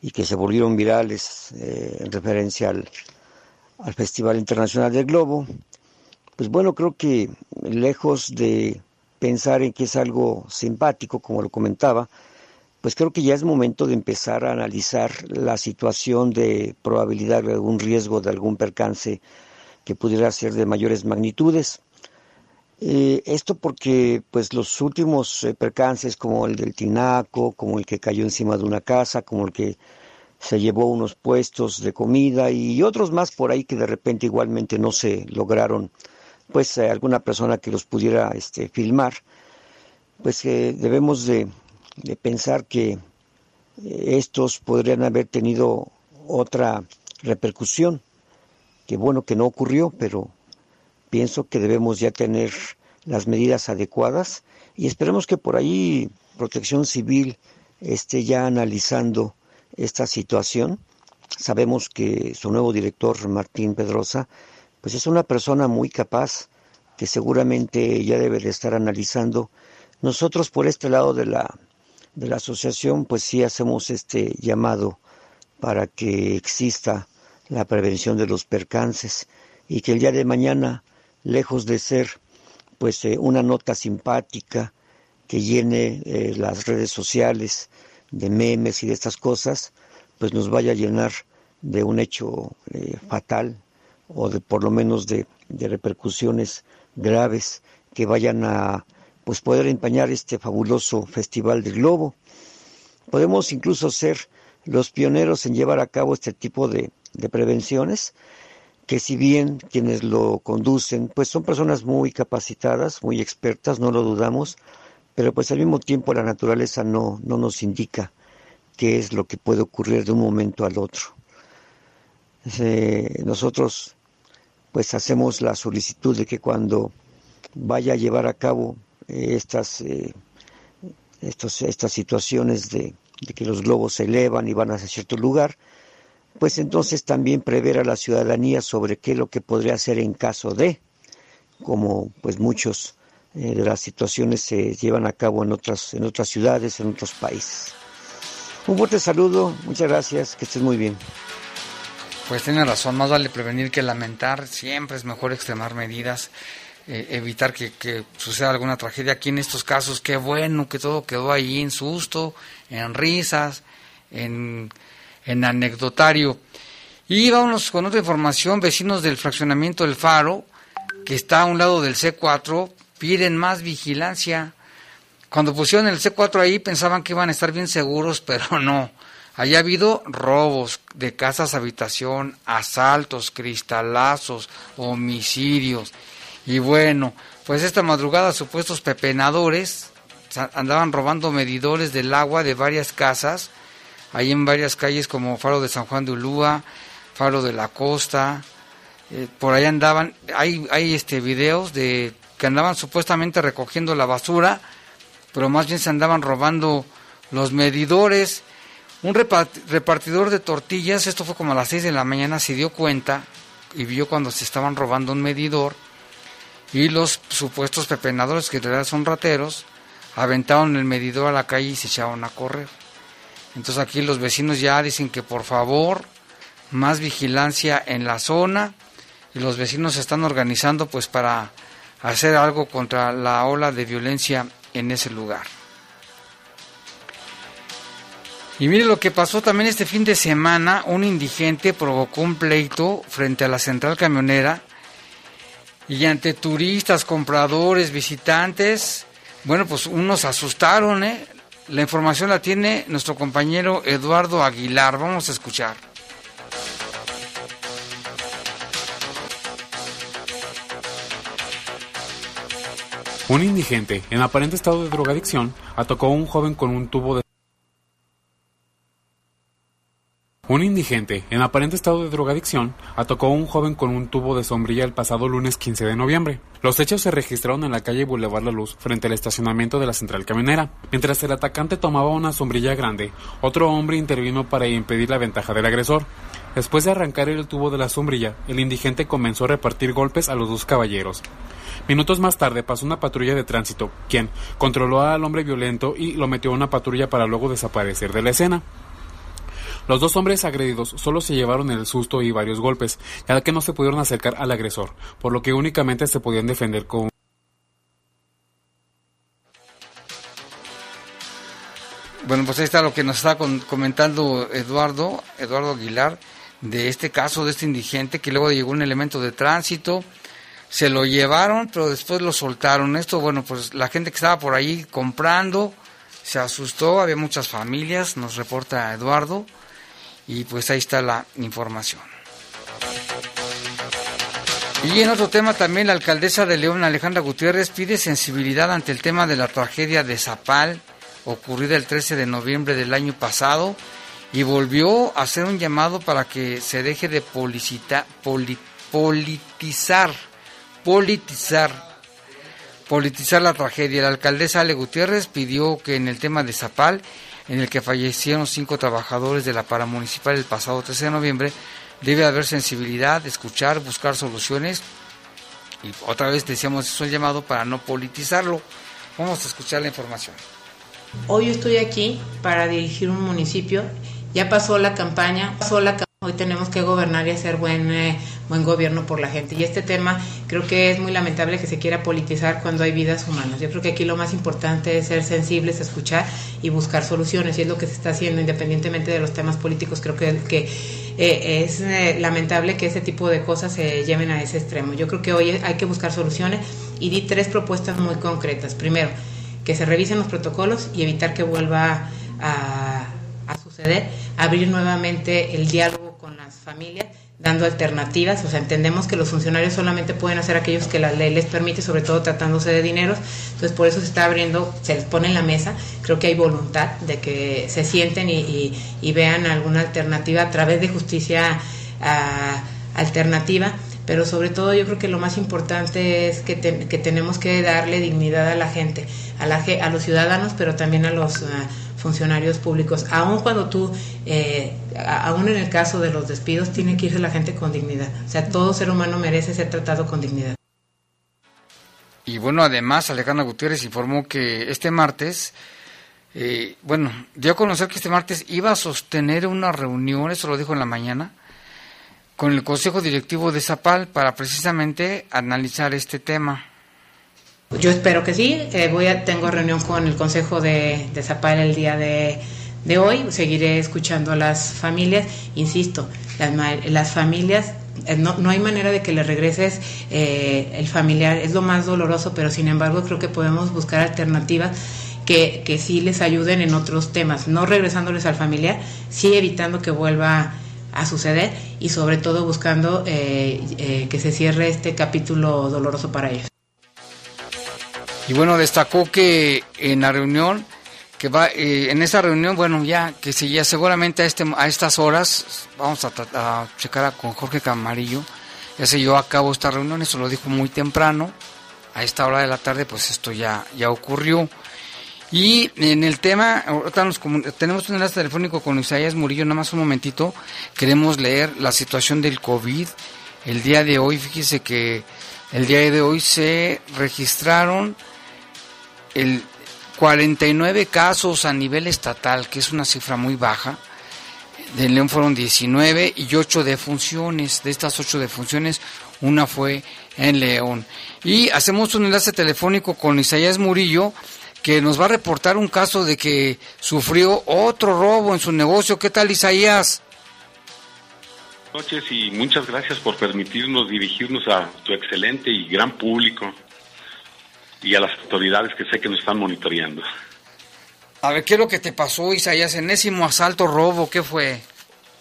y que se volvieron virales eh, en referencia al, al Festival Internacional del Globo, pues bueno, creo que lejos de pensar en que es algo simpático, como lo comentaba, pues creo que ya es momento de empezar a analizar la situación de probabilidad de algún riesgo, de algún percance que pudiera ser de mayores magnitudes. Eh, esto porque pues los últimos eh, percances como el del Tinaco, como el que cayó encima de una casa, como el que se llevó unos puestos de comida y otros más por ahí que de repente igualmente no se lograron pues eh, alguna persona que los pudiera este, filmar, pues debemos de, de, pensar que estos podrían haber tenido otra repercusión, que bueno que no ocurrió, pero pienso que debemos ya tener las medidas adecuadas y esperemos que por ahí Protección Civil esté ya analizando esta situación. Sabemos que su nuevo director, Martín Pedrosa, pues es una persona muy capaz que seguramente ya debe de estar analizando. Nosotros por este lado de la, de la asociación, pues sí hacemos este llamado para que exista la prevención de los percances y que el día de mañana, lejos de ser pues eh, una nota simpática que llene eh, las redes sociales de memes y de estas cosas, pues nos vaya a llenar de un hecho eh, fatal o de por lo menos de, de, repercusiones graves que vayan a pues poder empañar este fabuloso festival del globo. Podemos incluso ser los pioneros en llevar a cabo este tipo de, de prevenciones que si bien quienes lo conducen, pues son personas muy capacitadas, muy expertas, no lo dudamos, pero pues al mismo tiempo la naturaleza no, no nos indica qué es lo que puede ocurrir de un momento al otro. Nosotros pues hacemos la solicitud de que cuando vaya a llevar a cabo eh, estas, eh, estos, estas situaciones de, de que los globos se elevan y van hacia cierto lugar, pues entonces también prever a la ciudadanía sobre qué es lo que podría hacer en caso de, como pues muchos eh, de las situaciones se llevan a cabo en otras, en otras ciudades, en otros países. Un fuerte saludo, muchas gracias, que estés muy bien. Pues tiene razón, más vale prevenir que lamentar, siempre es mejor extremar medidas, eh, evitar que, que, suceda alguna tragedia. Aquí en estos casos, qué bueno que todo quedó ahí en susto, en risas, en en anecdotario. Y vámonos con otra información, vecinos del fraccionamiento El Faro, que está a un lado del C4, piden más vigilancia. Cuando pusieron el C4 ahí pensaban que iban a estar bien seguros, <laughs> pero no. Allá ha habido robos de casas habitación, asaltos, cristalazos, homicidios. Y bueno, pues esta madrugada supuestos pepenadores andaban robando medidores del agua de varias casas ahí en varias calles como Faro de San Juan de Ulúa, Faro de la Costa, eh, por ahí andaban, hay, hay este videos de que andaban supuestamente recogiendo la basura, pero más bien se andaban robando los medidores. Un repartidor de tortillas, esto fue como a las 6 de la mañana, se dio cuenta y vio cuando se estaban robando un medidor y los supuestos pepenadores, que en realidad son rateros, aventaron el medidor a la calle y se echaron a correr. Entonces aquí los vecinos ya dicen que por favor más vigilancia en la zona y los vecinos se están organizando pues para hacer algo contra la ola de violencia en ese lugar. Y mire lo que pasó también este fin de semana, un indigente provocó un pleito frente a la central camionera y ante turistas, compradores, visitantes, bueno, pues unos asustaron, ¿eh? La información la tiene nuestro compañero Eduardo Aguilar, vamos a escuchar. Un indigente, en aparente estado de drogadicción, atacó a un joven con un tubo de Un indigente, en aparente estado de drogadicción, atacó a un joven con un tubo de sombrilla el pasado lunes 15 de noviembre. Los hechos se registraron en la calle Boulevard La Luz, frente al estacionamiento de la central camionera. Mientras el atacante tomaba una sombrilla grande, otro hombre intervino para impedir la ventaja del agresor. Después de arrancar el tubo de la sombrilla, el indigente comenzó a repartir golpes a los dos caballeros. Minutos más tarde pasó una patrulla de tránsito, quien controló al hombre violento y lo metió a una patrulla para luego desaparecer de la escena. Los dos hombres agredidos solo se llevaron el susto y varios golpes, ya que no se pudieron acercar al agresor, por lo que únicamente se podían defender con Bueno, pues ahí está lo que nos está comentando Eduardo, Eduardo Aguilar, de este caso, de este indigente, que luego llegó un elemento de tránsito, se lo llevaron, pero después lo soltaron. Esto, bueno, pues la gente que estaba por ahí comprando se asustó, había muchas familias, nos reporta Eduardo, y pues ahí está la información. Y en otro tema también la alcaldesa de León, Alejandra Gutiérrez, pide sensibilidad ante el tema de la tragedia de Zapal, ocurrida el 13 de noviembre del año pasado, y volvió a hacer un llamado para que se deje de politizar, politizar, politizar la tragedia. La alcaldesa Ale Gutiérrez pidió que en el tema de Zapal en el que fallecieron cinco trabajadores de la paramunicipal el pasado 13 de noviembre, debe haber sensibilidad, escuchar, buscar soluciones. Y otra vez decíamos, eso el llamado para no politizarlo. Vamos a escuchar la información. Hoy estoy aquí para dirigir un municipio. Ya pasó la campaña, pasó la campaña Hoy tenemos que gobernar y hacer buen, eh, buen gobierno por la gente. Y este tema creo que es muy lamentable que se quiera politizar cuando hay vidas humanas. Yo creo que aquí lo más importante es ser sensibles, escuchar y buscar soluciones. Y es lo que se está haciendo independientemente de los temas políticos. Creo que, eh, es eh, lamentable que ese tipo de cosas se lleven a ese extremo. Yo creo que hoy hay que buscar soluciones y di tres propuestas muy concretas. Primero, que se revisen los protocolos y evitar que vuelva a suceder. Abrir nuevamente el diálogo familias dando alternativas, o sea, entendemos que los funcionarios solamente pueden hacer aquellos que la ley les permite, sobre todo tratándose de dineros, entonces por eso se está abriendo, se les pone en la mesa, creo que hay voluntad de que se sienten y, vean alguna alternativa a través de justicia ah, alternativa, pero sobre todo yo creo que lo más importante es que, que tenemos que darle dignidad a la gente, a, la, a los ciudadanos, pero también a los... Ah, funcionarios públicos, aun cuando tú, eh, aún en el caso de los despidos, tiene que irse la gente con dignidad. O sea, todo ser humano merece ser tratado con dignidad. Y bueno, además, Alejandra Gutiérrez informó que este martes, eh, bueno, dio a conocer que este martes iba a sostener una reunión, eso lo dijo en la mañana, con el Consejo Directivo de Zapal para precisamente analizar este tema. Yo espero que sí. Eh, voy a, tengo reunión con el Consejo de, de Zapal el día de, hoy. Seguiré escuchando a las familias. Insisto, las, las familias eh, no, no, hay manera de que le regreses eh, el familiar, es lo más doloroso, pero sin embargo creo que podemos buscar alternativas que, que sí les ayuden en otros temas, no regresándoles al familiar, sí evitando que vuelva a suceder y sobre todo buscando que se cierre este capítulo doloroso para ellos. Y bueno, destacó que en la reunión, que va, eh, en esa reunión, bueno, ya que seguía seguramente a, este, a estas horas, vamos a, a checar con Jorge Camarillo, ya se llevó a cabo esta reunión, eso lo dijo muy temprano, a esta hora de la tarde, pues esto ya, ya ocurrió. Y en el tema, ahorita tenemos un enlace telefónico con Isaías Murillo, nada más un momentito, queremos leer la situación del COVID. El día de hoy, fíjese que el día de hoy se registraron el 49 casos a nivel estatal, que es una cifra muy baja. De León fueron 19 y 8 defunciones. De estas 8 defunciones, una fue en León. Y hacemos un enlace telefónico con Isaías Murillo, que nos va a reportar un caso de que sufrió otro robo en su negocio. ¿Qué tal, Isaías? Buenas noches y muchas gracias por permitirnos dirigirnos a tu excelente y gran público y a las autoridades que sé que nos están monitoreando. A ver, ¿qué es lo que te pasó, Isaías? Enésimo asalto, robo, ¿qué fue?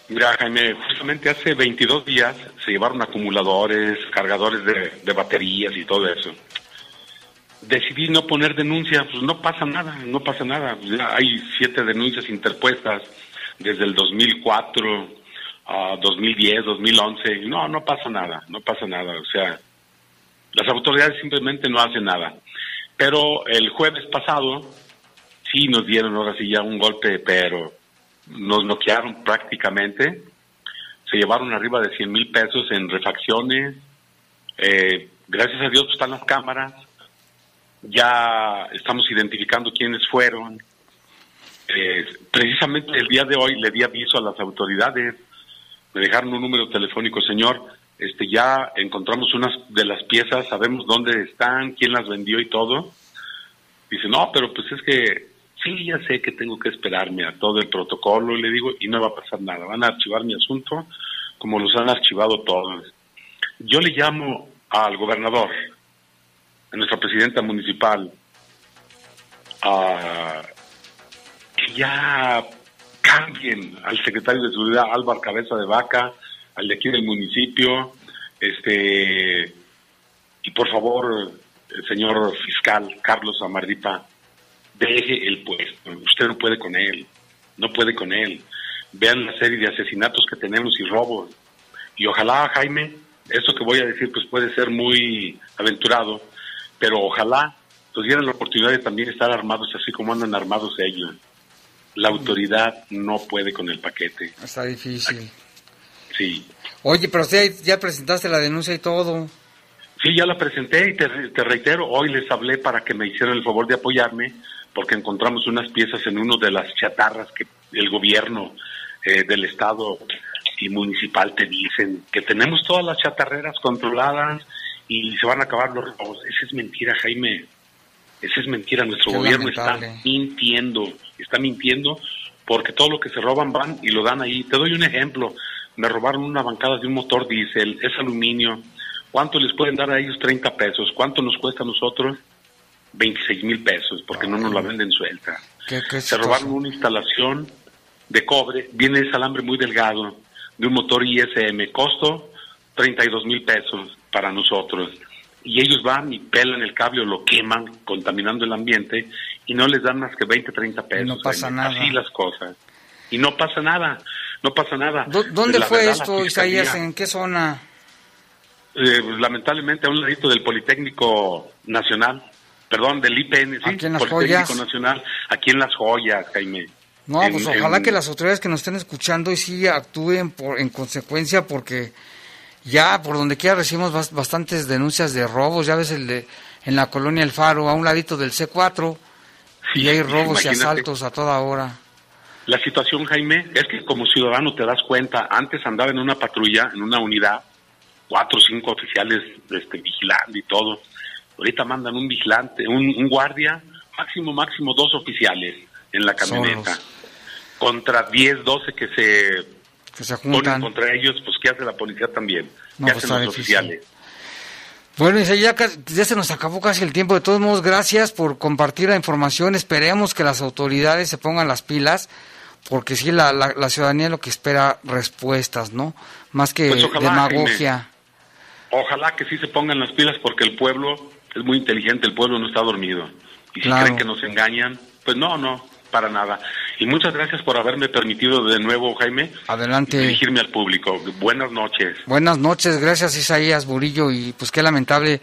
Mira, Jaime, justamente hace 22 días se llevaron acumuladores, cargadores de, de baterías y todo eso decidí no poner denuncia, pues no pasa nada, no pasa nada. hay siete denuncias interpuestas desde el 2004 a 2010, 2011. No, no pasa nada, no pasa nada. O sea, las autoridades simplemente no hacen nada. Pero el jueves pasado sí nos dieron ahora sí ya un golpe, pero nos noquearon prácticamente. Se llevaron arriba de 100 mil pesos en refacciones. Eh, gracias a Dios pues, están las cámaras ya estamos identificando quiénes fueron. Eh, precisamente el día de hoy le di aviso a las autoridades, me dejaron un número telefónico, señor, este ya encontramos unas de las piezas, sabemos dónde están, quién las vendió y todo. Dice, no, pero pues es que sí, ya sé que tengo que esperarme a todo el protocolo, y le digo, y no va a pasar nada, van a archivar mi asunto como los han archivado todos. Yo le llamo al gobernador, a nuestra presidenta municipal a que ya cambien al secretario de Seguridad Álvaro Cabeza de Vaca, al de aquí del municipio, este y por favor, el señor fiscal Carlos Amarripa, deje el puesto. Usted no puede con él, no puede con él. Vean la serie de asesinatos que tenemos y robos. Y ojalá, Jaime, eso que voy a decir pues puede ser muy aventurado, pero ojalá tuvieran la oportunidad de también estar armados así como andan armados ellos. La autoridad no puede con el paquete. Está difícil. Sí. Oye, pero usted ya presentaste la denuncia y todo. Sí, ya la presenté y te, reitero, hoy les hablé para que me hicieran el favor de apoyarme porque encontramos unas piezas en uno de las chatarras que el gobierno eh, del estado y municipal te dicen que tenemos todas las chatarreras controladas, y se van a acabar los robos. Esa es mentira, Jaime. Esa es mentira. Nuestro gobierno está mintiendo. Está mintiendo porque todo lo que se roban van y lo dan ahí. Te doy un ejemplo. Me robaron una bancada de un motor diésel. Es aluminio. ¿Cuánto les pueden dar a ellos? 30 pesos. ¿Cuánto nos cuesta a nosotros? 26 mil pesos porque no nos la venden suelta. se robaron una instalación de cobre. Viene ese alambre muy delgado de un motor ISM. Costo 32 mil pesos para nosotros. Y ellos van y pelan el cable o lo queman, contaminando el ambiente, y no les dan más que 20, 30 pesos. no pasa nada. Así las cosas. Y no pasa nada, no pasa nada. ¿Dónde fue esto, Isaías? ¿En qué zona? Eh, lamentablemente a un ladito del Politécnico Nacional, perdón, del IPN, sí, aquí en las Politécnico joyas? Nacional, aquí en Las Joyas, Jaime. No, pues ojalá que las autoridades que nos estén escuchando y sí actúen por, en consecuencia porque ya por donde quiera recibimos bastantes denuncias de robos, ya ves el de en la colonia El Faro, a un ladito del C4, y hay robos y asaltos a toda hora. La situación, Jaime, es que como ciudadano te das cuenta, antes andaba en una patrulla, en una unidad, cuatro o cinco oficiales este, vigilando y todo. Ahorita mandan un vigilante, un, guardia, máximo, máximo dos oficiales en la camioneta. Contra 10, 12 que se que se juntan. contra ellos, pues ¿qué hace la policía también? ¿Qué pues, hacen los oficiales? Bueno, ya, ya se nos acabó casi el tiempo. De todos modos, gracias por compartir la información. Esperemos que las autoridades se pongan las pilas, porque sí, la, la, ciudadanía lo que espera respuestas, ¿no? Más que pues demagogia. ojalá que sí se pongan las pilas, porque el pueblo es muy inteligente, el pueblo no está dormido. Y si creen que nos engañan, pues no, no, para nada. Y muchas gracias por haberme permitido de nuevo, Jaime, Adelante. dirigirme al público. Buenas noches. Buenas noches, gracias Isaías Burillo y pues qué lamentable